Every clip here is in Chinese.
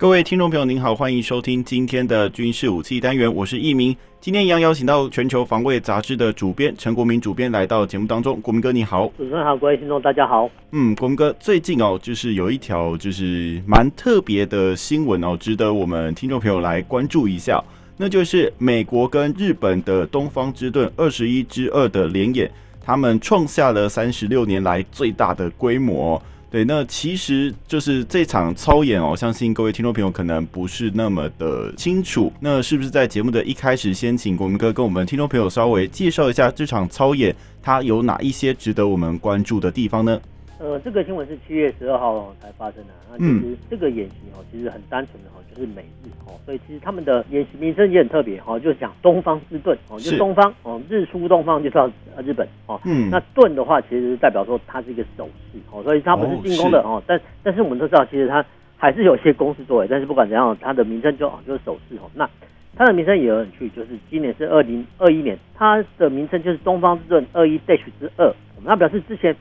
各位听众朋友，您好，欢迎收听今天的军事武器单元，我是易明。今天一样邀请到《全球防卫杂志》的主编陈国民主编来到节目当中。国民哥，你好。主持人好，各位听众大家好。嗯，国民哥，最近哦，就是有一条就是蛮特别的新闻哦，值得我们听众朋友来关注一下。那就是美国跟日本的东方之盾二十一之二的联演，他们创下了三十六年来最大的规模。对，那其实就是这场操演哦，相信各位听众朋友可能不是那么的清楚。那是不是在节目的一开始，先请国民哥跟我们听众朋友稍微介绍一下这场操演，它有哪一些值得我们关注的地方呢？呃，这个新闻是七月十二号才发生的。那其实这个演习哦，其实很单纯的哈，就是美日哦，所以其实他们的演习名称也很特别哈，就是讲东方之盾哦，就是东方哦，日出东方就到日本哦。嗯。那盾的话，其实代表说它是一个手势哦，所以它不是进攻的哦。但但是我们都知道，其实它还是有些攻势作为。但是不管怎样，它的名称就就是手势哦。那它的名称也很有趣，就是今年是二零二一年，它的名称就是东方之盾二一 dash 之二。我们它表示之前。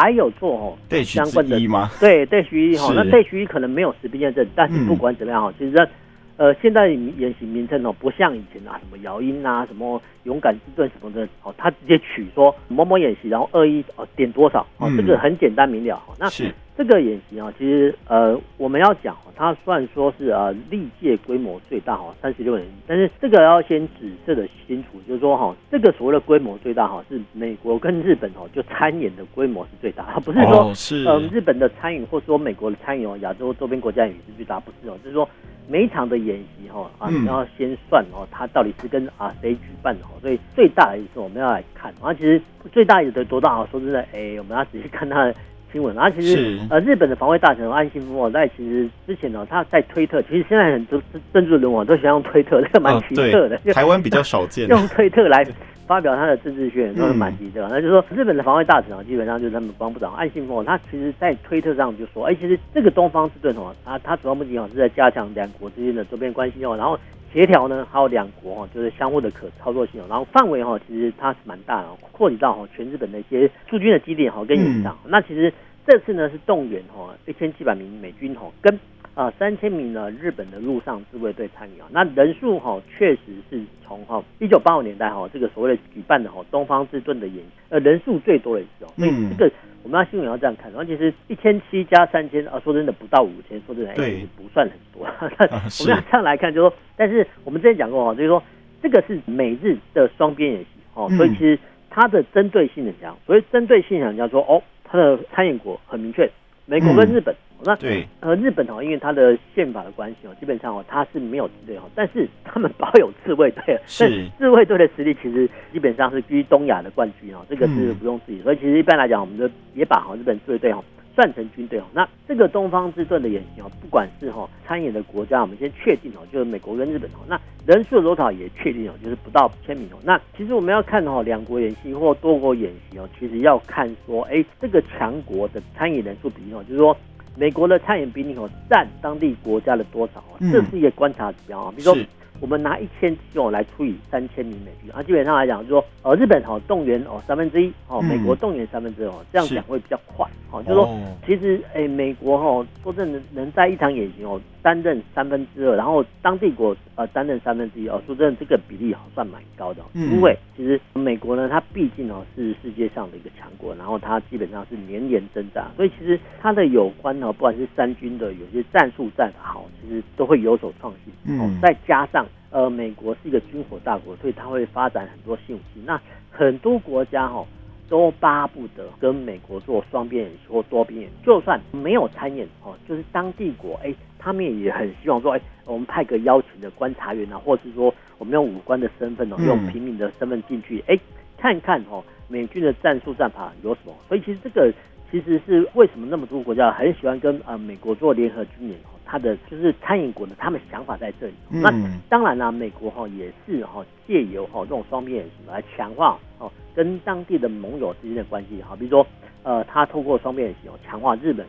还有做哦相关的。吗？对，dash 一哈，那 dash 一可能没有实兵验证，但是不管怎么样哈，其实呃现在演习名称哦不像以前啊什么姚鹰啊什么勇敢之盾什么的哦，他直接取说某某演习，然后二一哦点多少哦，这个很简单明了哈。那是。这个演习啊，其实呃，我们要讲，它算说是呃历届规模最大哈，三十六人。但是这个要先指示的清楚，就是说哈，这个所谓的规模最大哈，是美国跟日本哦就参演的规模是最大，不是说嗯、哦呃、日本的参与或者说美国的参与哦，亚洲周边国家也是最大，不是哦，就是说每一场的演习哈啊，你要先算哦，它到底是跟啊谁举办的哈，所以最大的意思我们要来看，然后其实最大有的多大啊？说真的，哎，我们要仔细看它的。新闻，然后其实呃，日本的防卫大臣岸信夫在其实之前呢，他在推特，其实现在很多政治人物都喜欢用推特，这个蛮奇特的。台湾比较少见，用推特来发表他的政治宣言都是蛮急的。那就是说，日本的防卫大臣啊，基本上就是他们国防部长岸信夫，他其实在推特上就说，哎，其实这个东方之盾哦，他他主要目的哦是在加强两国之间的周边关系哦，然后协调呢，还有两国哈就是相互的可操作性哦，然后范围哈其实它是蛮大的，扩及到哈全日本的一些驻军的基地哈跟演习。那其实。这次呢是动员哈一千七百名美军哈跟啊三千名呢日本的陆上自卫队参与啊，那人数哈确实是从哈一九八五年代哈这个所谓的举办的哈东方之盾的演呃人数最多的一次哦，所以这个我们要新闻要这样看，然后其实一千七加三千啊说真的不到五千，说真的也不算很多，我们要这样来看，就是说，但是我们之前讲过哈，就是说这个是美日的双边演习哦，所以其实它的针对性很强，所以针对性很强，说哦。它的参演国很明确，美国跟日本。嗯、那对，呃，日本哦，因为它的宪法的关系哦，基本上哦，它是没有自卫哦，但是 他们保有自卫队，是自卫队的实力其实基本上是居东亚的冠军哦，这个是不用质疑。嗯、所以其实一般来讲，我们就也把哈日本自卫队哦。算成军队哦，那这个东方之盾的演习哦，不管是哈参演的国家，我们先确定哦，就是美国跟日本哦，那人数的多少也确定哦，就是不到千名哦。那其实我们要看哈两国演习或多国演习哦，其实要看说，哎，这个强国的参演人数比例哦，就是说美国的餐饮比例哦占当地国家的多少啊，这是一个观察指标啊，比如说。我们拿一千七哦来除以三千名美军啊，基本上来讲，就是说呃日本哦动员哦三分之一哦，美国动员三分之二哦，这样讲会比较快。哦，就是说其实哎美国哈说真的能在一场演习哦担任三分之二，然后当地国呃担任三分之一哦，说真的这个比例好算蛮高的，因为其实美国呢它毕竟哦是世界上的一个强国，然后它基本上是年年增长，所以其实它的有关哦不管是三军的有些战术战法好，其实都会有所创新哦，再加上。呃，美国是一个军火大国，所以它会发展很多新武器。那很多国家哈、哦、都巴不得跟美国做双边演习或多边演习，就算没有参演哦，就是当地国哎，他们也很希望说哎，我们派个邀请的观察员啊，或是说我们用武官的身份哦，用平民的身份进去哎，看看哦，美军的战术战法有什么。所以其实这个其实是为什么那么多国家很喜欢跟呃美国做联合军演哦。他的就是参演国呢他们想法在这里。嗯、那当然啦，美国哈也是哈借由哈这种双边演习来强化哦跟当地的盟友之间的关系哈，比如说呃他透过双边演习哦强化日本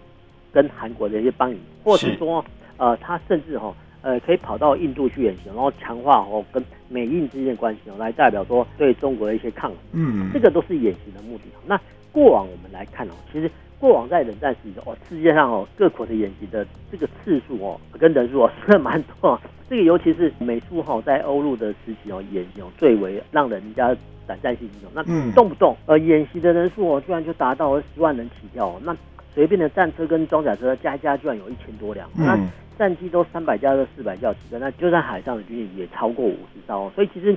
跟韩国的一些邦谊，或者是说呃他甚至哈呃可以跑到印度去演习，然后强化哦跟美印之间的关系哦，来代表说对中国的一些抗衡。嗯，这个都是演习的目的。那过往我们来看哦，其实。过往在冷战时期哦，世界上哦各国的演习的这个次数哦跟人数哦 是蛮多，这个尤其是美苏哈在欧陆的时期哦演习哦最为让人家胆战心惊哦。那动不动呃演习的人数哦居然就达到了十万人起跳哦，那随便的战车跟装甲车加一加居然有一千多辆，那战机都三百架到四百架起飞，那就算海上的军舰也超过五十艘哦，所以其实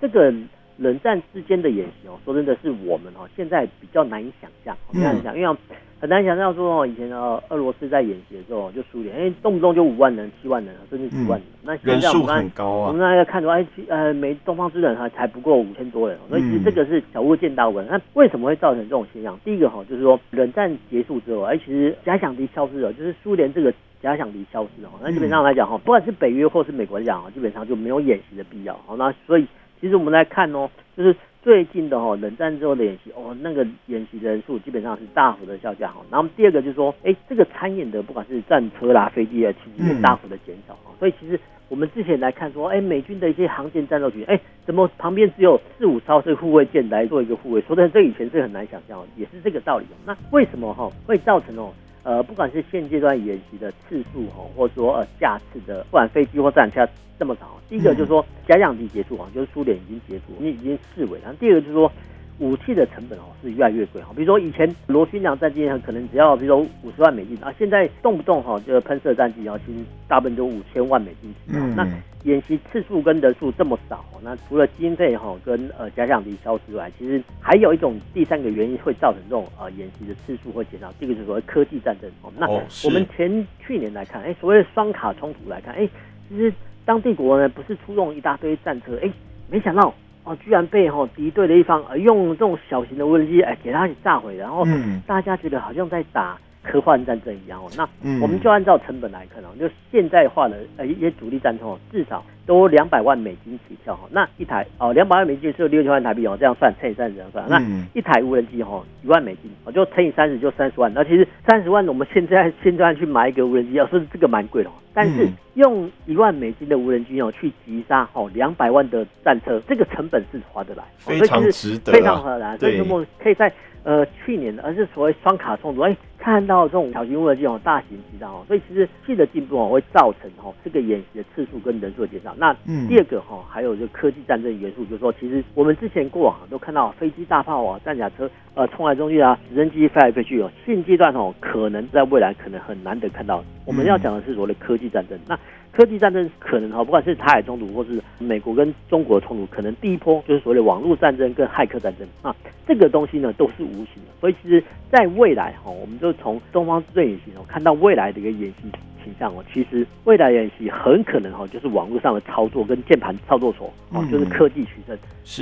这个。冷战之间的演习哦，说真的是我们哦，现在比较难以想象，很难想，因为很难想象说哦，以前哦，俄罗斯在演习的时候就苏联，哎，动不动就五万人、七万人，甚至十万人。那现在我们看，很高啊，我们大家看到哎，呃，没东方之冷还才不过五千多人，所以其实这个是小巫见大巫。那为什么会造成这种现象？第一个哈，就是说冷战结束之后，哎，其实假想敌消失了，就是苏联这个假想敌消失了，那基本上来讲哈，不管是北约或是美国来讲啊，基本上就没有演习的必要。好，那所以其实我们来看哦，就是。最近的哈冷战之后的演习哦，那个演习的人数基本上是大幅的下降哈。然后第二个就是说，哎，这个参演的不管是战车啦、飞机啊，其实也大幅的减少哈。所以其实我们之前来看说，哎，美军的一些航舰战斗群，哎，怎么旁边只有四五艘是护卫舰来做一个护卫？说的这以前是很难想象，也是这个道理。那为什么哈会造成哦？呃，不管是现阶段演习的次数哈，或者说呃下次的，不管飞机或战车这么长，第一个就是说假想敌结束啊，就是苏联已经结束，你已经示威。然后第二个就是说。武器的成本哦是越来越贵哈，比如说以前螺旋桨战机可能只要比如说五十万美金啊，现在动不动哈这个喷射战机啊，其实大部分都五千万美金。嗯，那演习次数跟人数这么少，那除了经费哈跟呃假想敌消失外，其实还有一种第三个原因会造成这种呃演习的次数会减少，这个就是所谓科技战争。哦，那我们前去年来看，哎，所谓的双卡冲突来看，哎，其实当地国呢不是出动一大堆战车，哎，没想到。哦，居然被哦敌对的一方呃用这种小型的无人机哎给它炸毁，然后大家觉得好像在打科幻战争一样哦。那我们就按照成本来看哦，就现代化的呃一些主力战车哦，至少都两百万美金起跳哈。那一台哦两百万美金是六千万台币哦，这样算乘以三十这样算。那一台无人机哈一万美金哦，就乘以三十就三十万。那其实三十万我们现在现在去买一个无人机，要是这个蛮贵的。但是用一万美金的无人机哦去击杀哦两百万的战车，这个成本是划得来，非常值得，非常划得来。所以我们可以在呃去年，而是所谓双卡冲突，哎，看到这种小型无人机哦大型机战哦，所以其实技的进步哦会造成哦这个演习的次数跟人数的减少。那第二个哈还有就科技战争元素，就是说其实我们之前过往都看到飞机、大炮啊、战甲车呃冲来冲去啊，直升机飞来飞去哦，现阶段哦可能在未来可能很难得看到。我们要讲的是所谓的科技战争，那科技战争可能哈，不管是台海冲突，或是美国跟中国的冲突，可能第一波就是所谓的网络战争跟骇客战争啊，这个东西呢都是无形的，所以其实在未来哈，我们就从东方之盾演习哦，看到未来的一个演习倾向哦，其实未来演习很可能哈，就是网络上的操作跟键盘操作所哦，就是科技取胜，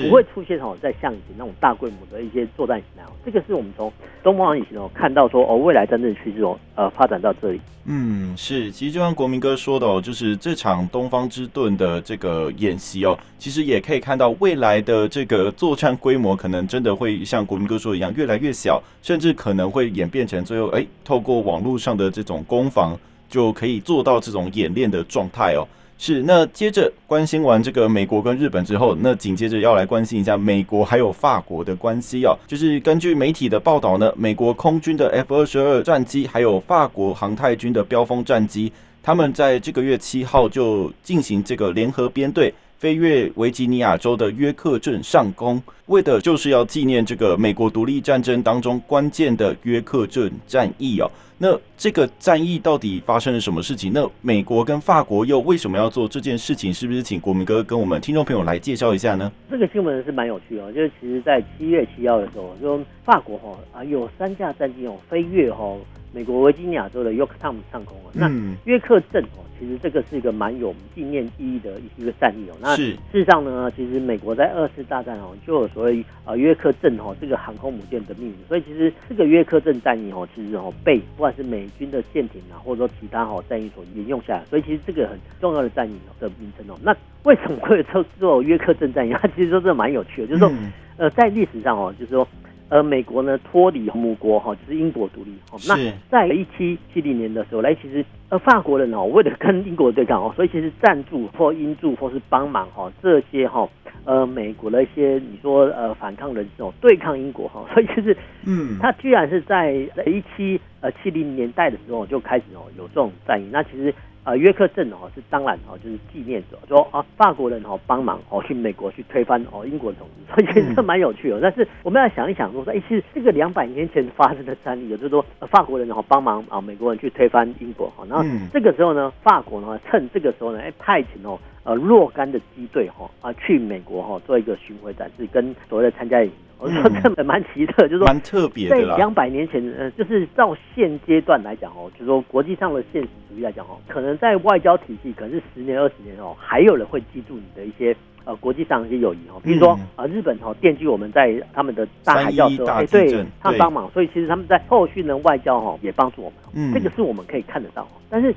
不会出现哈，在像以前那种大规模的一些作战形态。这个是我们从东方演习哦看到说哦，未来真正趋势哦，呃，发展到这里。嗯，是，其实就像国民哥说的哦，就是这场东方之盾的这个演习哦，其实也可以看到未来的这个作战规模可能真的会像国民哥说的一样越来越小，甚至可能会演变成最后哎，透过网络上的这种攻防。就可以做到这种演练的状态哦。是，那接着关心完这个美国跟日本之后，那紧接着要来关心一下美国还有法国的关系哦。就是根据媒体的报道呢，美国空军的 F 二十二战机，还有法国航太军的飙风战机，他们在这个月七号就进行这个联合编队。飞越维吉尼亚州的约克镇上空，为的就是要纪念这个美国独立战争当中关键的约克镇战役哦。那这个战役到底发生了什么事情？那美国跟法国又为什么要做这件事情？是不是请国民哥跟我们听众朋友来介绍一下呢？这个新闻是蛮有趣哦，就是其实在七月七号的时候，就法国哈啊有三架战机哦飞跃哈。美国维吉尼亚州的 Yorktown 上空哦。那约克镇哦，其实这个是一个蛮有纪念意义的一个战役哦。那事实上呢，其实美国在二次大战哦，就有所谓呃约克镇哦这个航空母舰的命名。所以其实这个约克镇战役哦，其实哦被不管是美军的舰艇啊，或者说其他哦战役所沿用下来。所以其实这个很重要的战役的名称哦。那为什么会做做约克镇战役？它其实说这蛮有趣的，就是说呃在历史上哦，就是说。呃，美国呢脱离母国哈，就是英国独立。那在一七七零年的时候，来其实呃法国人哦，为了跟英国对抗哦，所以其实赞助或英助或是帮忙哈这些哈呃美国的一些你说呃反抗人士哦对抗英国哈，所以就是嗯，他居然是在一七呃七零年代的时候就开始哦有这种战役。那其实。呃，约克镇哦是当然哦，就是纪念者说啊，法国人哦帮忙哦去美国去推翻哦英国的统治，所以其实这蛮有趣的。但是我们要想一想说，说哎，其实这个两百年前发生的战役，就是说法国人哦帮忙啊美国人去推翻英国哈，然后这个时候呢，法国呢趁这个时候呢，哎派遣哦呃若干的机队哈啊去美国哈做一个巡回展示，跟所谓的参加营。我说这蛮奇特，就是说蛮特别的。在两百年前，呃，就是到现阶段来讲哦，就是说国际上的现实主义来讲哦，可能在外交体系，可能是十年、二十年哦，还有人会记住你的一些呃国际上的一些友谊哦，比如说啊，日本哦惦记我们在他们的大海啸时候，哎，对，他帮忙，所以其实他们在后续的外交哦也帮助我们，嗯，这个是我们可以看得到，但是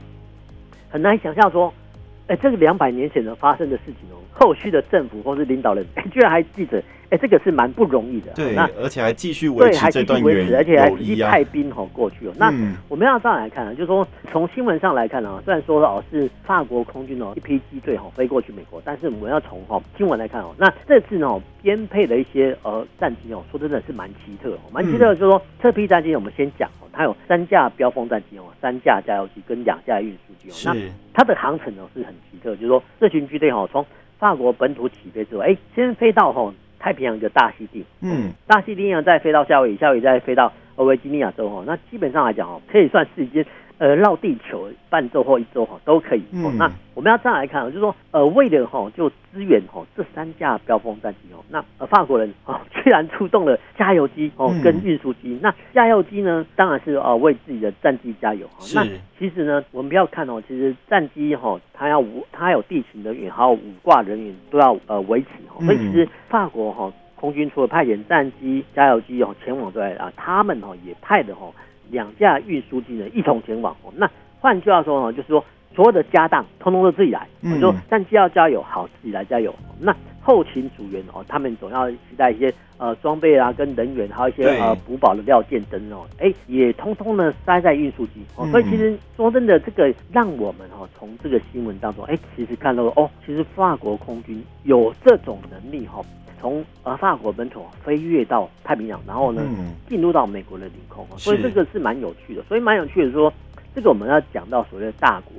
很难想象说，哎，这个两百年前的发生的事情哦，后续的政府或是领导人，居然还记得。哎，这个是蛮不容易的。对，那而且还继续维持这段远，而且还继续派兵哈过去哦。那我们要这样来看啊，就是说从新闻上来看啊，虽然说哦是法国空军哦一批机队哈飞过去美国，但是我们要从哈新闻来看哦，那这次呢编配的一些呃战机哦，说真的是蛮奇特，哦蛮奇特的，就是说这批战机我们先讲哦，它有三架标风战机哦，三架加油机跟两架运输机哦。那它的航程呢是很奇特，就是说这群军队哦从法国本土起飞之后，哎，先飞到哈。太平洋一个大溪地，嗯，大溪地呢再飞到夏威夷，夏威夷再飞到维吉尼亚州哦，那基本上来讲哦，可以算是已经呃绕地球半周或一周哈都可以。嗯，那我们要这样来看，就是说呃为了哈就支援哈这三架标风战机哦，那呃法国人哦居然出动了加油机哦跟运输机，那加油机呢当然是呃为自己的战机加油哈。那其实呢我们不要看哦，其实战机哈它要五它有地勤人员还有五挂人员都要呃维持哈，所以其实法国哈。空军除了派遣战机、加油机哦前往之外啊，他们哦也派的哦两架运输机呢一同前往哦。那换句话说呢，就是说所有的家当通通都自己来。我说但既要加油，好自己来加油。那后勤组员哦，他们总要携带一些呃装备啊、跟人员，还有一些呃补保的料件等等哦，哎也通通呢塞在运输机哦。所以其实说真的，这个让我们哦从这个新闻当中哎，其实看到哦，其实法国空军有这种能力哈。从呃法国本土飞越到太平洋，然后呢进入到美国的领空，所以这个是蛮有趣的。所以蛮有趣的说，这个我们要讲到所谓的大国，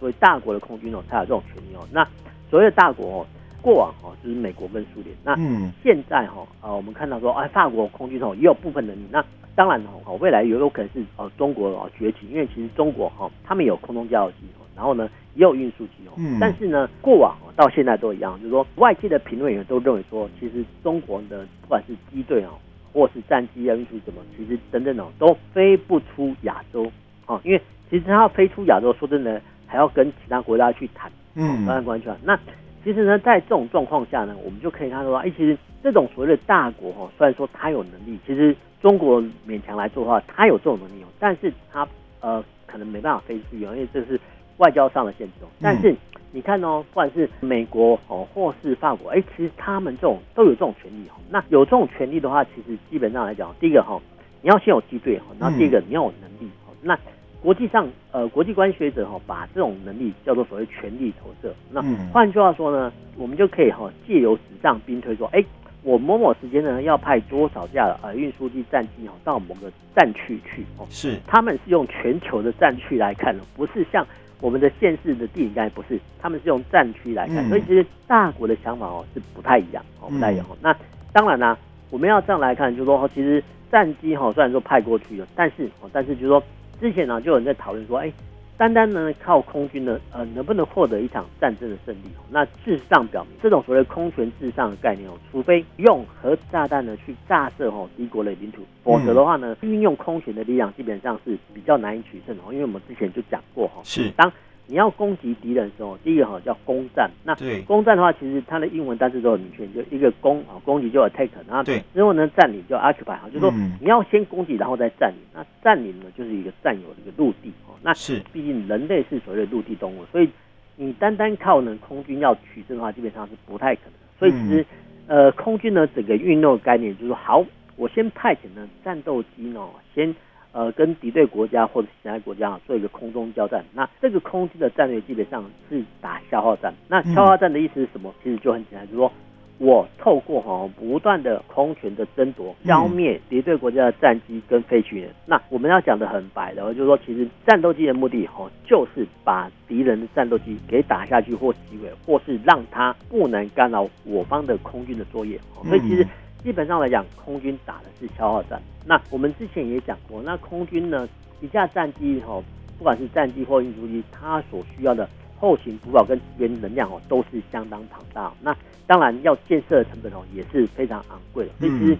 所以大国的空军哦才有这种权利哦。那所谓的大国哦，过往哦就是美国跟苏联，那现在哈呃我们看到说哎法国空军哦也有部分能力，那当然哦未来也有可能是呃中国哦崛起，因为其实中国哈他们有空中加油机。然后呢，也有运输机哦，嗯、但是呢，过往到现在都一样，就是说外界的评论员都认为说，其实中国的不管是机队哦，或是战机啊、运输什么，其实等等哦，都飞不出亚洲哦，因为其实它要飞出亚洲，说真的，还要跟其他国家去谈，嗯，当然关系啊。那其实呢，在这种状况下呢，我们就可以看到说，哎，其实这种所谓的大国哈，虽然说它有能力，其实中国勉强来做的话，它有这种能力哦，但是它呃可能没办法飞出去，因为这是。外交上的限制哦，但是你看哦，不管是美国哦，或是法国，哎，其实他们这种都有这种权利哦。那有这种权利的话，其实基本上来讲，第一个哈，你要先有机队哈，然后第二个你要有能力。那国际上呃，国际关系学者哈，把这种能力叫做所谓权力投射。那换句话说呢，我们就可以哈，借由纸上兵推说，哎，我某某时间呢要派多少架呃运输机战机哦到某个战区去哦。是，他们是用全球的战区来看的，不是像。我们的县市的地理概念不是，他们是用战区来看，所以其实大国的想法哦是不太一样哦，不太一样。那当然啦，我们要这样来看，就是说，其实战机哈虽然说派过去了，但是哦，但是就是说，之前呢就有人在讨论说，哎，单单呢靠空军呢，呃，能不能获得一场战争的胜利？那事实上表明，这种所谓空权至上的概念哦，除非用核炸弹呢去炸射哦敌国的领土，否则的话呢，运用空权的力量基本上是比较难以取胜哦。因为我们之前就讲过哈，是当。你要攻击敌人的时候，第一个哈叫攻占。那攻占的话，其实它的英文单词都很明确，就一个攻啊，攻击就 attack，然后之后呢占领就 occupy 哈，就是说你要先攻击，然后再占领。那占领呢，就是一个占有的一个陆地哦。那是毕竟人类是所谓的陆地动物，所以你单单靠呢空军要取胜的话，基本上是不太可能。所以其实呃，空军呢整个运用的概念就是说，好，我先派遣呢战斗机呢先。呃，跟敌对国家或者其他国家啊做一个空中交战，那这个空军的战略基本上是打消耗战。那消耗战的意思是什么？其实就很简单，就是说我透过哈不断的空权的争夺，消灭敌对国家的战机跟飞行员。那我们要讲的很白的，就是说其实战斗机的目的哈，就是把敌人的战斗机给打下去或击毁，或是让他不能干扰我方的空军的作业。所以其实。基本上来讲，空军打的是消耗战。那我们之前也讲过，那空军呢，一架战机哈，不管是战机或运输机，它所需要的后勤补给跟支援能量哦，都是相当庞大。那当然要建设的成本哦，也是非常昂贵的。所以其实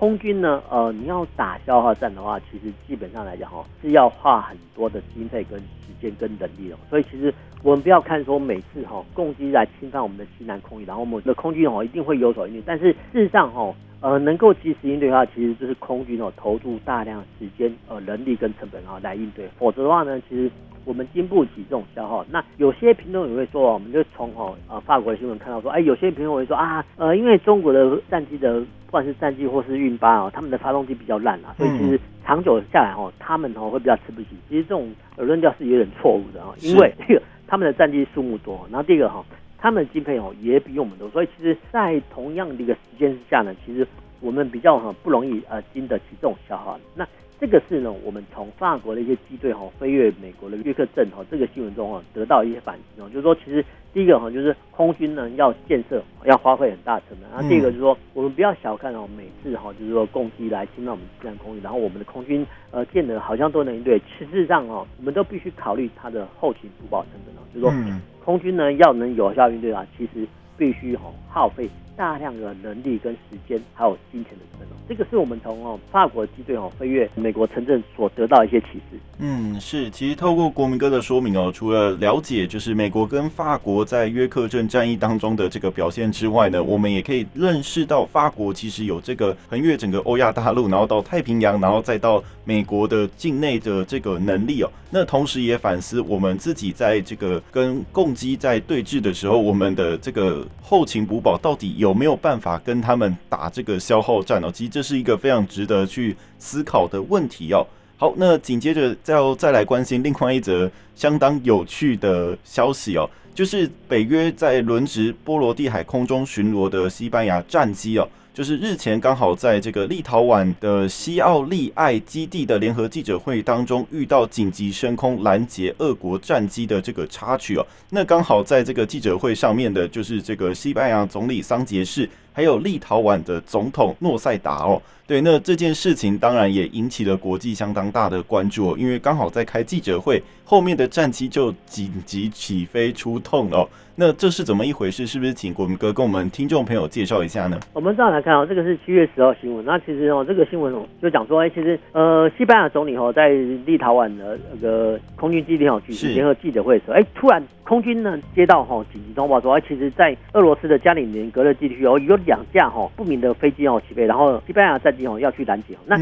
空军呢，呃，你要打消耗战的话，其实基本上来讲哈，是要花很多的经费跟时间跟能力的。所以其实。我们不要看说每次哈共机来侵犯我们的西南空域，然后我们的空军哦一定会有所应对。但是事实上哈呃能够及时应对的话，其实就是空军哦投入大量时间呃人力跟成本啊来应对。否则的话呢，其实我们经不起这种消耗。那有些评论也会说，我们就从哦呃法国的新闻看到说，哎有些评论会说啊呃因为中国的战机的不管是战机或是运八啊，他们的发动机比较烂啊，所以其实长久下来哦他们哦会比较吃不起。其实这种论调是有点错误的啊，因为这个。他们的战机数目多，然后第二个哈，他们的经费哦也比我们多，所以其实，在同样的一个时间之下呢，其实我们比较哈不容易呃经得起这种消耗。那这个是呢，我们从法国的一些机队哈飞越美国的约克镇哈这个新闻中啊得到一些反思哦，就是说其实第一个哈就是空军呢要建设要花费很大成本，然后第二个就是说我们不要小看哦每次哈就是说攻击来侵犯我们自然空域，然后我们的空军呃建的好像都能应对，实质上哦我们都必须考虑它的后勤补保成本哦，就是说空军呢要能有效应对啊，其实必须哈耗费。大量的人力跟时间，还有金钱的成本，这个是我们从哦法国机队哦飞越美国城镇所得到一些启示。嗯，是，其实透过国民哥的说明哦，除了了解就是美国跟法国在约克镇战役当中的这个表现之外呢，我们也可以认识到法国其实有这个横越整个欧亚大陆，然后到太平洋，然后再到美国的境内的这个能力哦。那同时也反思我们自己在这个跟共机在对峙的时候，我们的这个后勤补保到底。有没有办法跟他们打这个消耗战哦？其实这是一个非常值得去思考的问题哦。好，那紧接着再再来关心另外一则相当有趣的消息哦，就是北约在轮值波罗的海空中巡逻的西班牙战机哦。就是日前刚好在这个立陶宛的西奥利艾基地的联合记者会当中，遇到紧急升空拦截俄国战机的这个插曲哦。那刚好在这个记者会上面的，就是这个西班牙总理桑杰士，还有立陶宛的总统诺塞达哦。对，那这件事情当然也引起了国际相当大的关注哦，因为刚好在开记者会，后面的战机就紧急起飞出动了哦。那这是怎么一回事？是不是请国民哥跟我们听众朋友介绍一下呢？我们这样来看哦，这个是七月十号新闻。那其实哦，这个新闻哦就讲说，哎，其实呃，西班牙总理哦在立陶宛的那个空军基地哦举行联合记者会的时候，哎，突然空军呢接到哈紧急通报说，哎，其实在俄罗斯的加里宁格勒地区哦有两架哈不明的飞机哦起飞，然后西班牙战机哦要去拦截。那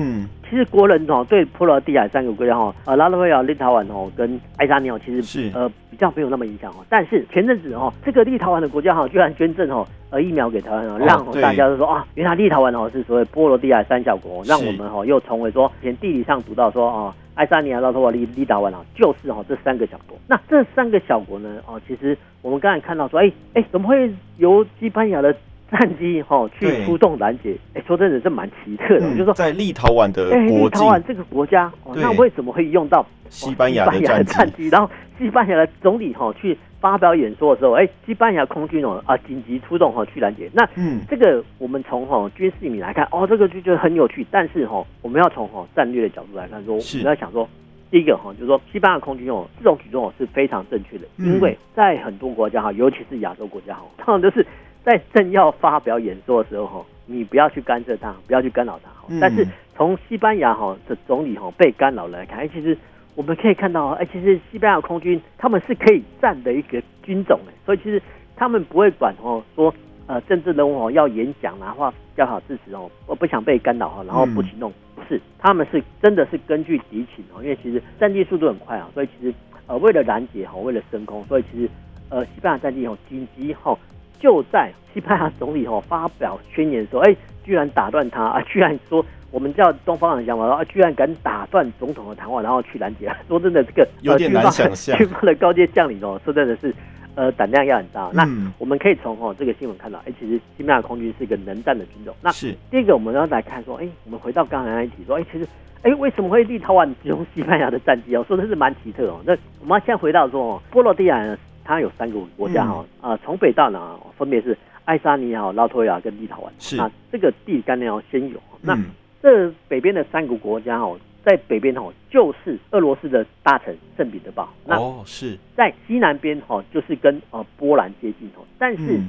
其实国人哦对波罗的海三个国家哈呃拉脱维亚、立陶宛哦跟爱沙尼亚其实是呃比较没有那么影响哦，但是前阵子哦。这个立陶宛的国家哈，居然捐赠哦呃疫苗给台湾哦，让大家都说啊，原来立陶宛哦是所谓波罗的海三小国，让我们哦又成为说前地理上读到说啊，爱沙尼亚、拉脱维亚、立立陶宛啊，就是哦这三个小国。那这三个小国呢哦，其实我们刚才看到说，哎哎，怎么会由西班牙的战机哈去出动拦截？哎，说真的，这蛮奇特的，就是说在立陶宛的哎立陶宛这个国家，那为什么会用到西班牙的战机？然后西班牙的总理哈去。发表演说的时候，哎，西班牙空军哦啊紧急出动哈去拦截。那嗯，这个我们从哈军事里面来看，哦，这个就觉得很有趣。但是哈，我们要从哈战略的角度来看，说我们要想说，第一个哈，就是说西班牙空军哦，这种举动哦是非常正确的，因为在很多国家哈，尤其是亚洲国家哈，通常都是在正要发表演说的时候哈，你不要去干涉他，不要去干扰他。但是从西班牙哈的总理哈被干扰来看，哎，其实我们可以看到，哎，其实西班牙空军他们是可以战的一个军种哎，所以其实他们不会管哦说。呃，政治人物哦要演讲啊，或叫好支持哦，我不想被干扰哈，然后不行动，不是，他们是真的是根据敌情哦，因为其实战机速度很快啊，所以其实呃为了拦截哈，为了升空，所以其实呃西班牙战机哦紧急哈就在西班牙总理哦发表宣言说，哎，居然打断他啊，居然说我们叫东方人讲嘛，啊，居然敢打断总统的谈话，然后去拦截，说真的这个、呃、有点难想 象，军方的高阶将领哦，说真的是。呃，胆量要很大。那我们可以从哦这个新闻看到，哎、欸，其实西班牙空军是一个能战的军种。那是第一个，我们要来看说，哎、欸，我们回到刚才那一题说，哎、欸，其实，哎、欸，为什么会立陶宛使用西班牙的战机哦？说的是蛮奇特哦。那我们先回到说哦，波罗的海呢，它有三个国家哈，啊、嗯，从、呃、北到南分别是爱沙尼亚、拉脱维亚跟立陶宛。是那这个地理概念要先有。那、嗯、这北边的三个国家哦。在北边哦，就是俄罗斯的大城圣彼得堡。哦，是在西南边哦，就是跟呃波兰接近哦，但是。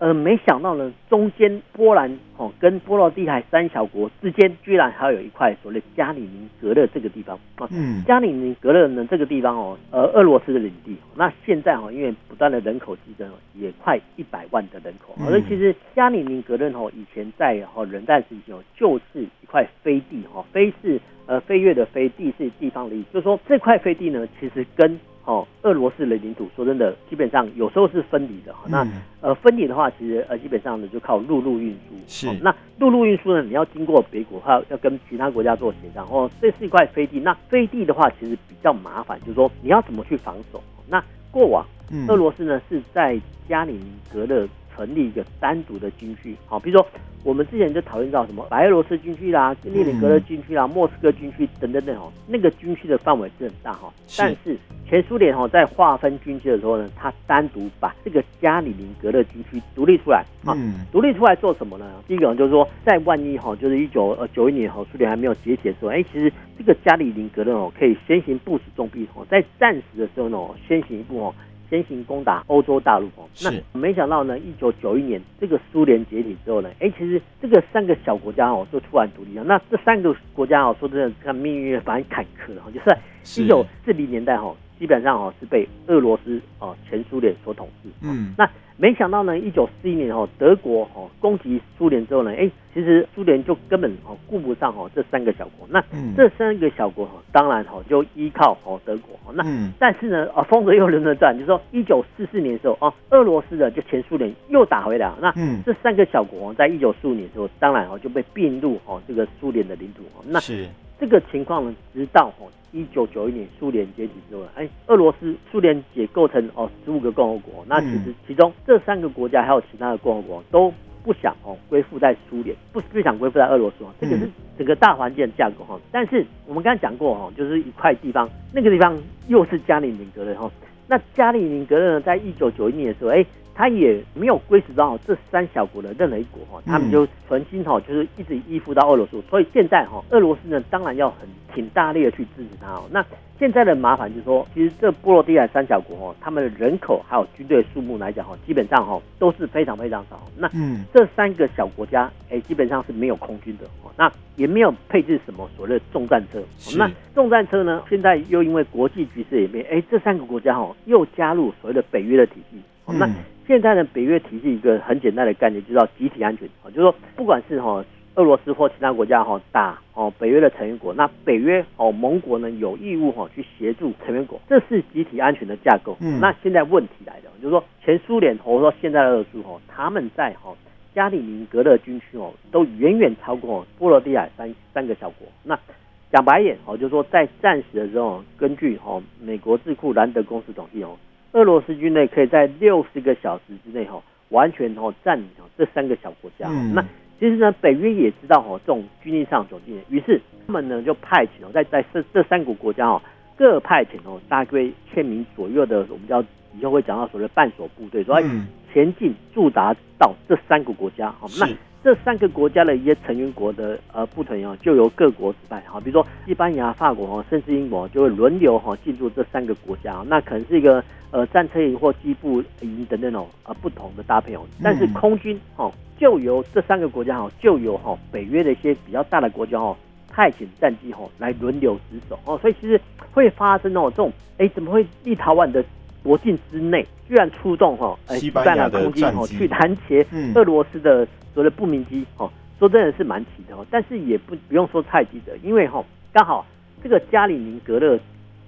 嗯呃，没想到呢，中间波兰哦跟波罗的海三小国之间，居然还有一块所谓加里宁格勒这个地方啊。嗯，加里宁格勒呢这个地方哦，呃，俄罗斯的领地。那现在哦，因为不断的人口激增，也快一百万的人口。所以其实加里宁格勒哦，以前在哦冷战时期哦，就是一块飞地哦，飞是呃飞跃的飞，地是地方的意思。就是说这块飞地呢，其实跟哦，俄罗斯的领土，说真的，基本上有时候是分离的。嗯、那呃，分离的话，其实呃，基本上呢，就靠陆路运输。是、哦，那陆路运输呢，你要经过北国，还要要跟其他国家做协商。哦，这是一块飞地。那飞地的话，其实比较麻烦，就是说你要怎么去防守。那过往，嗯俄罗斯呢是在加里宁格勒成立一个单独的军区。好，比如说。我们之前就讨论到什么白俄罗斯军区啦、列宁格勒军区啦、莫斯科军区等等等哦，那个军区的范围是很大哈。但是前苏联哈在划分军区的时候呢，他单独把这个加里宁格勒军区独立出来啊，独立出来做什么呢？第一个就是说，在万一哈，就是一九呃九一年哈苏联还没有解体的时候，哎，其实这个加里宁格勒哦可以先行部署重兵哦，在战时的时候呢，先行一步哦。先行攻打欧洲大陆哦，那没想到呢，一九九一年这个苏联解体之后呢，哎，其实这个三个小国家哦，就突然独立了。那这三个国家哦，说真的，看命运蛮坎坷的哈，就是一九四零年代哈，基本上哦是被俄罗斯哦前苏联所统治。嗯，那。没想到呢，一九四一年哦，德国哦攻击苏联之后呢，哎，其实苏联就根本哦顾不上哦这三个小国。那这三个小国哈，当然哦就依靠哦德国。那但是呢，啊风水又轮流转，就是说一九四四年的时候哦，俄罗斯的就前苏联又打回来了。那这三个小国在一九四五年的时候，当然哦就被并入哦这个苏联的领土。那是这个情况呢，直到哦。一九九一年苏联解体之后，哎，俄罗斯苏联解构成哦十五个共和国，那其实其中这三个国家还有其他的共和国都不想哦归附在苏联，不不想归附在俄罗斯，这个是整个大环境的架构哈。但是我们刚才讲过哈，就是一块地方，那个地方又是加里宁格勒哈。那加里宁格勒呢，在一九九一年的时候，哎，他也没有归属到这三小国的任何一国哈，他们就存心哈，就是一直依附到俄罗斯，所以现在哈，俄罗斯呢当然要很。挺大力的去支持他哦。那现在的麻烦就是说，其实这波罗的海三小国哦，他们的人口还有军队数目来讲哈，基本上哈都是非常非常少。那这三个小国家哎，基本上是没有空军的哦，那也没有配置什么所谓的重战车。那重战车呢，现在又因为国际局势演变，哎，这三个国家哈又加入所谓的北约的体系。那现在的北约体系一个很简单的概念，就叫集体安全啊，就是说不管是哈。俄罗斯或其他国家哈打哦北约的成员国，那北约哦盟国呢有义务哈去协助成员国，这是集体安全的架构。嗯，那现在问题来了，就是说前苏联或者说现在的俄罗斯哈，他们在哈加里宁格勒军区哦都远远超过波罗的海三三个小国。那讲白一点哦，就是说在战时的时候，根据哈美国智库兰德公司统计哦，俄罗斯军队可以在六十个小时之内哈完全哦占领这三个小国家。嗯，那。其实呢，北约也知道哦，这种军力上走近，于是他们呢就派遣哦，在在这这三个国家哦，各派遣哦大约千名左右的，我们叫以后会讲到所谓的半索部队，说前进驻扎到这三个国家。好，那这三个国家的一些成员国的呃部队哦，就由各国主办哈，比如说西班牙、法国哦，甚至英国就会轮流哈进驻这三个国家，那可能是一个呃战车营或机步营等等哦，呃不同的搭配哦。但是空军哦，就由这三个国家哦，就由哈北约的一些比较大的国家哦，派遣战机哦来轮流值守哦，所以其实会发生哦这种哎怎么会立陶宛的国境之内居然出动哈西班牙空军哦去拦截俄罗斯的。所谓的不明机哦，说真的是蛮奇的哦，但是也不不用说太记得，因为哈刚好这个加里宁格勒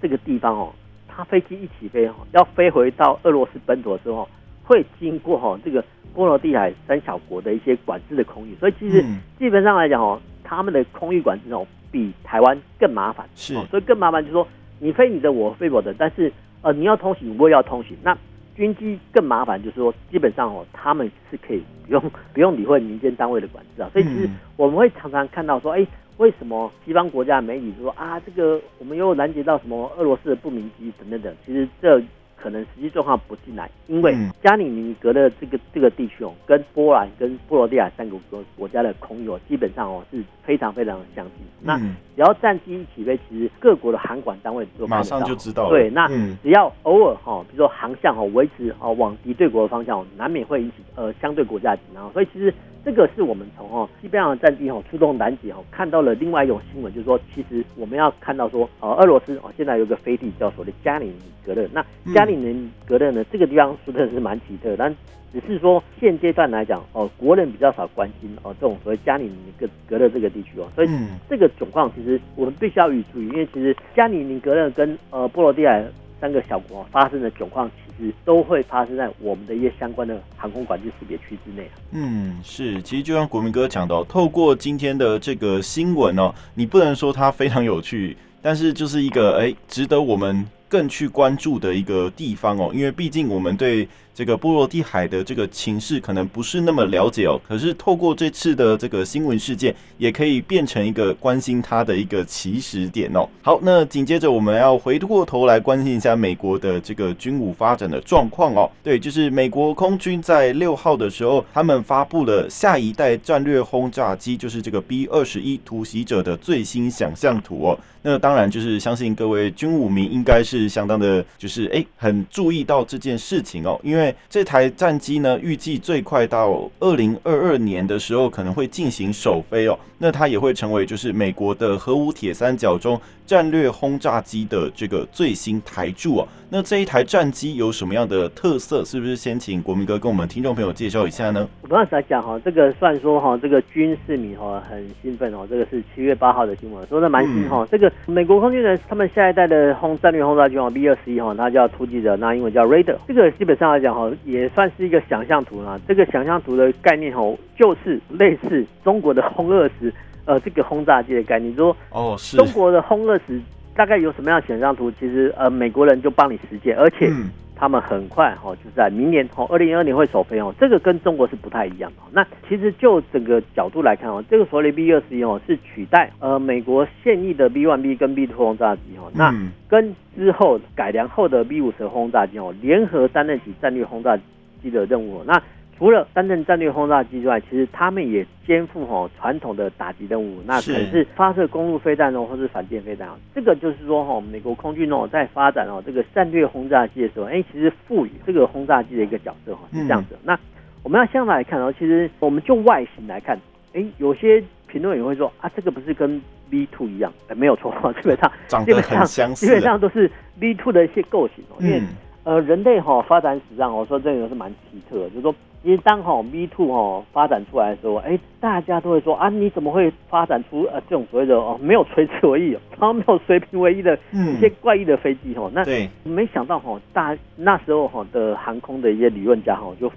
这个地方哦，它飞机一起飞哈，要飞回到俄罗斯本土的时候，会经过哈这个波罗的海三小国的一些管制的空域，所以其实基本上来讲哦，他们的空域管制哦比台湾更麻烦，是，所以更麻烦就是说你飞你的，我飞我的，但是呃你要通行，我也要通行，那。军机更麻烦，就是说，基本上哦，他们是可以不用 不用理会民间单位的管制啊。所以其实我们会常常看到说，哎，为什么西方国家的媒体说啊，这个我们又拦截到什么俄罗斯的不明机等等等，其实这。可能实际状况不进来，因为加里宁格勒这个这个地区哦，跟波兰跟波罗的海三个国国家的空域哦，基本上哦是非常非常的相近。那只要战机一起飞，其实各国的航管单位就马上就知道了。对，那只要偶尔哈，比如说航向哦维持哦往敌对国的方向，难免会引起呃相对国家紧张。所以其实。这个是我们从哦西班牙战机哦出动拦截哦看到了另外一种新闻，就是说其实我们要看到说呃俄罗斯哦现在有个飞地叫所谓加里宁格勒，那加里宁格勒呢这个地方说的是蛮奇特，但只是说现阶段来讲哦国人比较少关心哦这种所谓加里宁格格勒这个地区哦，所以这个状况其实我们必须要予以注意，因为其实加里宁格勒跟呃波罗的海三个小国发生的状况。其实都会发生在我们的一些相关的航空管制识别区之内。嗯，是，其实就像国民哥讲到，透过今天的这个新闻哦，你不能说它非常有趣，但是就是一个哎，值得我们更去关注的一个地方哦，因为毕竟我们对。这个波罗的海的这个情势可能不是那么了解哦，可是透过这次的这个新闻事件，也可以变成一个关心它的一个起始点哦。好，那紧接着我们要回过头来关心一下美国的这个军武发展的状况哦。对，就是美国空军在六号的时候，他们发布了下一代战略轰炸机，就是这个 B 二十一突袭者的最新想象图哦。那当然就是相信各位军武迷应该是相当的，就是哎很注意到这件事情哦，因为。这台战机呢，预计最快到二零二二年的时候可能会进行首飞哦。那它也会成为就是美国的核武铁三角中战略轰炸机的这个最新台柱啊。那这一台战机有什么样的特色？是不是先请国民哥跟我们听众朋友介绍一下呢？我刚才讲哈，这个算说哈，这个军事迷哈很兴奋哦。这个是七月八号的新闻，说的蛮新哈。这个美国空军的他们下一代的轰战略轰炸机哦，B 二十一哈，它叫突击者，那英文叫 Raider。这个基本上来讲哈，也算是一个想象图啦。这个想象图的概念哈，就是类似中国的轰二十呃这个轰炸机的概念。说哦，是中国的轰二十。大概有什么样的想象图？其实呃，美国人就帮你实现，而且他们很快哈，就是在明年哦，二零二二年会首飞哦。这个跟中国是不太一样的。那其实就整个角度来看哦，这个所谓的 B 二十一哦，是取代呃美国现役的 B one B 跟 B two 轰炸机哦，那跟之后改良后的 B 五十轰炸机哦，联合担任起战略轰炸机的任务。那除了担任战略轰炸机之外，其实他们也肩负哈传统的打击任务，那可能是发射公路飞弹哦，或是反舰飞弹。这个就是说哈，美国空军哦在发展哦这个战略轰炸机的时候，哎，其实赋予这个轰炸机的一个角色哈是这样子。嗯、那我们要相反来看哦，其实我们就外形来看，哎，有些评论也会说啊，这个不是跟 V two 一样？哎，没有错，基本上基本上基本上都是 V two 的一些构型哦，因为、嗯、呃人类哈发展史上，我说这个是蛮奇特的，就是说。因为当哈 V two 哈发展出来的时候，哎，大家都会说啊，你怎么会发展出呃这种所谓的哦没有垂直尾翼，然后没有水平尾翼的一些怪异的飞机哈？那没想到哈大那时候哈的航空的一些理论家哈就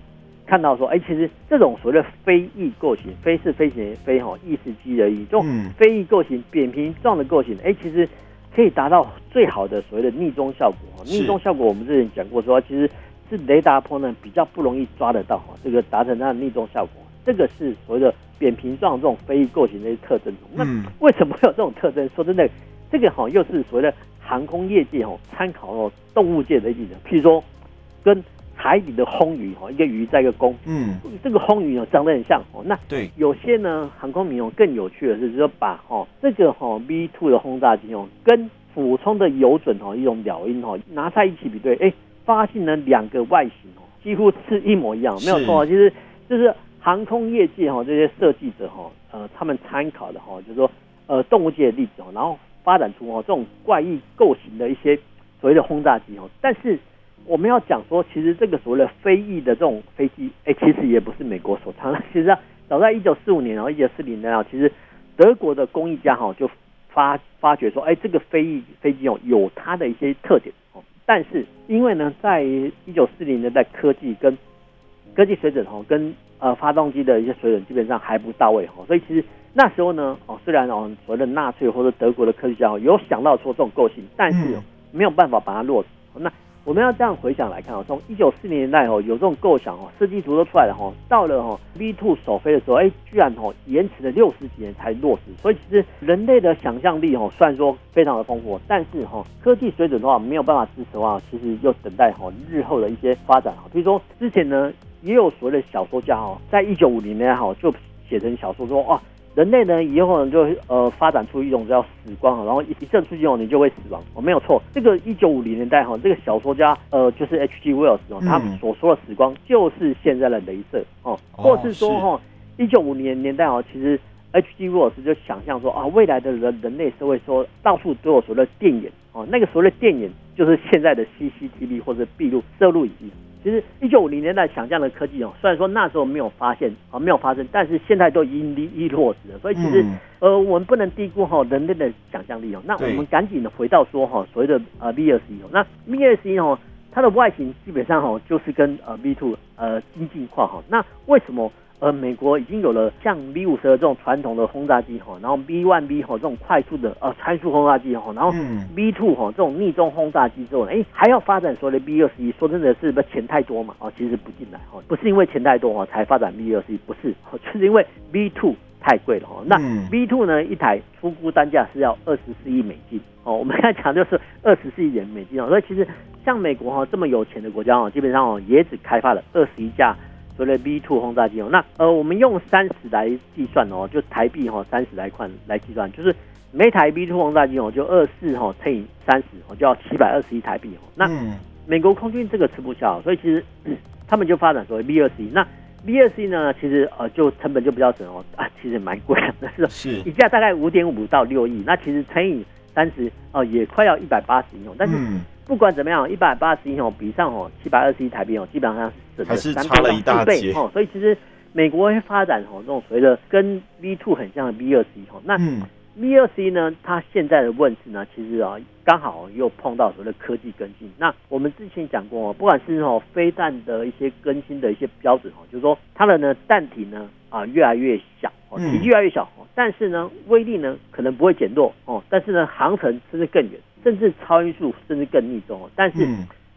看到说，哎，其实这种所谓的飞翼构型，飞是飞行飞哈，翼是机的翼，这种飞翼构型扁平状的构型，哎，其实可以达到最好的所谓的逆中效果。逆中效果我们之前讲过说，其实。是雷达波呢比较不容易抓得到哈，这个达成它的逆动效果，这个是所谓的扁平状这种飞翼构型的一个特征。那为什么会有这种特征？说真的，这个哈又是所谓的航空业界哈参考哦动物界的例子，譬如说跟海底的轰鱼哈，一个鱼在一个弓，嗯，这个轰鱼哦长得很像哦。那对，有些呢航空迷哦更有趣的是，就是把哈这个哈 V two 的轰炸机哦跟俯冲的游隼哦一种鸟鹰哦拿在一起比对，哎，发现了两个外形哦几乎是一模一样，没有错，其实就是航空业界哈这些设计者哈呃他们参考的哈就是说呃动物界的例子哦，然后发展出哦这种怪异构型的一些所谓的轰炸机哦，但是。我们要讲说，其实这个所谓的飞翼的这种飞机，哎，其实也不是美国所创的。其实啊，早在一九四五年，然后一九四零年啊，其实德国的工艺家哈就发发觉说，哎，这个飞翼飞机哦有它的一些特点哦。但是因为呢，在一九四零年代科技跟科技水准哈，跟呃发动机的一些水准基本上还不到位哈，所以其实那时候呢，哦虽然哦所谓的纳粹或者德国的科学家有想到说这种构型，但是没有办法把它落实。那我们要这样回想来看哦，从一九四零年代哦有这种构想哦，设计图都出来了哈，到了哈 V two 首飞的时候，哎，居然哦延迟了六十几年才落实。所以其实人类的想象力哦，虽然说非常的丰富，但是哈科技水准的话没有办法支持的话，其实又等待哈日后的一些发展哈。比如说之前呢，也有所谓的小说家哦，在一九五零年哈就写成小说说哇。人类呢，以后呢就呃发展出一种叫死光，然后一一射出去后你就会死亡。哦，没有错，这个一九五零年代哈，这个小说家呃就是 H.G. Wells 哦，他们所说的死光就是现在的镭射哦，或是说哈一九五零年代哦，其实 H.G. Wells 就想象说啊，未来的人人类社会说到处都有所谓的电眼哦，那个所谓的电眼就是现在的 CCTV 或者闭路摄录仪。其实一九五零年代想象的科技哦，虽然说那时候没有发现啊，没有发生，但是现在都已经一一落实了。所以其实呃，我们不能低估哈人类的想象力哦。那我们赶紧的回到说哈所谓的呃 V 二十一哦，那 V 二十一哦，它的外形基本上哈就是跟呃 V two 呃接近化哈。那为什么？呃，美国已经有了像 V 五十这种传统的轰炸机哈，然后 B one B 哈这种快速的呃参数轰炸机哈，然后 V two 哈这种逆中轰炸机之后，哎，还要发展所谓的 B 二十一，说真的是不钱太多嘛？哦，其实不进来哈，不是因为钱太多哈才发展 B 二十一，不是，就是因为 V two 太贵了哈。那 V two 呢，一台出估单价是要二十四亿美金哦，我们刚才讲就是二十四亿元美金哦，所以其实像美国哈这么有钱的国家哦，基本上哦也只开发了二十一架。所谓的 B two 轰炸机哦，那呃，我们用三十来计算哦，就台币哈三十来块来计算，就是每台 B two 轰炸机哦，就二四哈乘以三十哦，就要七百二十一台币哦。那美国空军这个吃不消，所以其实、嗯、他们就发展所谓 B 二十一。那 B 二十一呢，其实呃就成本就比较省哦，啊，其实蛮贵的，但 是一架大概五点五到六亿，那其实乘以三十哦，也快要一百八十亿哦，但是。嗯不管怎么样，一百八十一哦，比上哦七百二十一台币哦，基本上是省了三倍到四倍哦。所以其实美国会发展哦这种所谓的跟 V two 很像的 V 二十一哦。那 V 二十一呢，它现在的问题呢，其实啊刚好又碰到所谓的科技更新。那我们之前讲过哦，不管是哦飞弹的一些更新的一些标准哦，就是说它的呢弹体呢啊越来越小哦，体积越来越小哦，但是呢威力呢可能不会减弱哦，但是呢航程甚至更远。甚至超音速，甚至更逆中哦。但是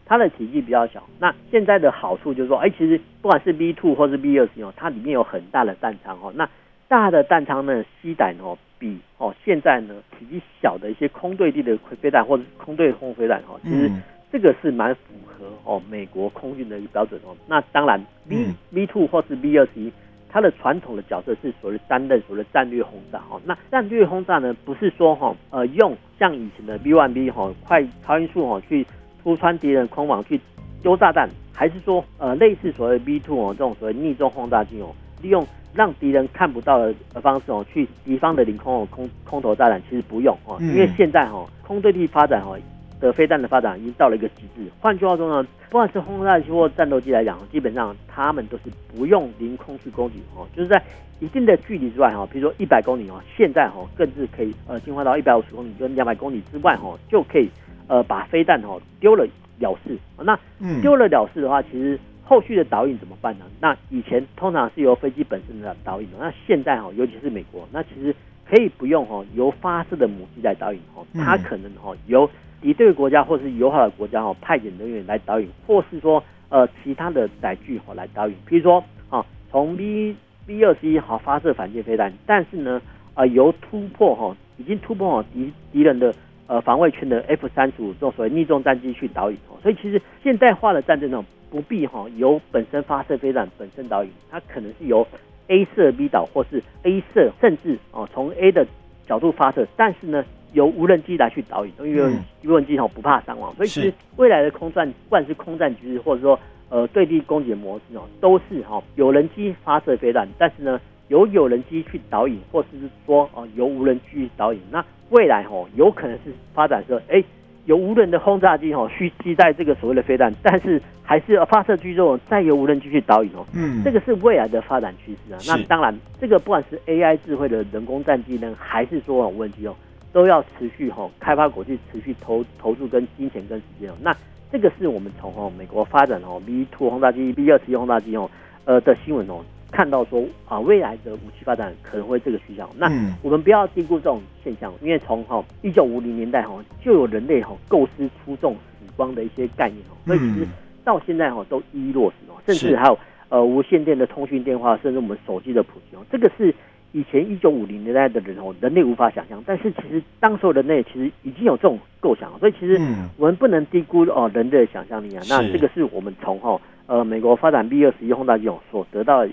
它的体积比较小。那现在的好处就是说，哎，其实不管是 V two 或是 V 二十哦，它里面有很大的弹仓哦。那大的弹仓呢，吸弹哦比哦现在呢体积小的一些空对地的飞弹或者空对空飞弹哦，其实这个是蛮符合哦美国空军的一个标准哦。那当然 V V two 或是 V 二十一。它的传统的角色是所谓担任所谓的战略轰炸哈，那战略轰炸呢，不是说哈呃用像以前的 B one B 哈快超音速哈去突穿敌人空网去丢炸弹，还是说呃类似所谓 B two 哦这种所谓逆中轰炸机哦，利用让敌人看不到的方式哦去敌方的领空哦空空投炸弹，其实不用哦，因为现在哈空对地发展哈。的飞弹的发展已经到了一个极致。换句话说呢，不管是轰炸机或战斗机来讲，基本上他们都是不用临空去攻击哦，就是在一定的距离之外哈，比如说一百公里哦，现在哈更是可以呃进化到一百五十公里跟两百公里之外哈，就可以呃把飞弹哈丢了了事。那丢了了事的话，其实后续的导引怎么办呢？那以前通常是由飞机本身的导引，那现在哈，尤其是美国，那其实可以不用哦由发射的母机来导引哦，它可能哈由敌对国家或是友好的国家哈，派遣人员来导引，或是说呃其他的载具哈来导引，比如说啊从 V V 二十一号发射反舰飞弹，但是呢呃由突破哈已经突破敌敌人的呃防卫圈的 F 三十五这种所谓逆中战机去导引哦，所以其实现代化的战争呢不必哈由本身发射飞弹本身导引，它可能是由 A 射 B 导，或是 A 射，甚至哦从 A 的角度发射，但是呢由无人机来去导引，因为无人机哈不怕伤亡，所以其实未来的空战，不管是空战局势，或者说呃对地攻击的模式哦，都是哈有人机发射飞弹，但是呢由有人机去导引，或者是说哦由无人机去导引，那未来哈有可能是发展说哎。由无人的轰炸机哦，去携带这个所谓的飞弹，但是还是要发射之后再由无人机去导引哦。嗯，这个是未来的发展趋势啊。那当然，这个不管是 AI 智慧的人工战机呢，还是说无人机哦，都要持续哈开发国际持续投投入跟金钱跟时间哦。那这个是我们从哦美国发展哦 B two 轰炸机、B 二十一轰炸机哦呃的新闻哦。看到说啊，未来的武器发展可能会这个趋向。那我们不要低估这种现象，因为从哈一九五零年代哈就有人类哈构思出这种死光的一些概念哦，所以其实到现在哈都一一落实哦，甚至还有呃无线电的通讯电话，甚至我们手机的普及哦，这个是以前一九五零年代的人哦人类无法想象，但是其实当时候人类其实已经有这种构想，所以其实我们不能低估哦人类的想象力啊。那这个是我们从哈呃美国发展 B 二十一轰炸机哦所得到的。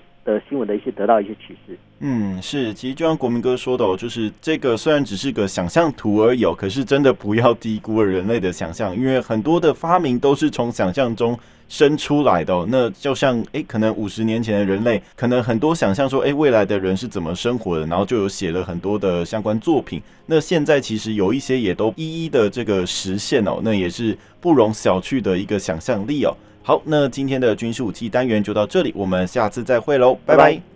新闻的一些得到一些启示，嗯，是，其实就像国民哥说的哦，就是这个虽然只是个想象图而已，可是真的不要低估了人类的想象，因为很多的发明都是从想象中生出来的。那就像诶，可能五十年前的人类，可能很多想象说，诶，未来的人是怎么生活的，然后就有写了很多的相关作品。那现在其实有一些也都一一的这个实现哦，那也是不容小觑的一个想象力哦。好，那今天的军事武器单元就到这里，我们下次再会喽，拜拜。拜拜。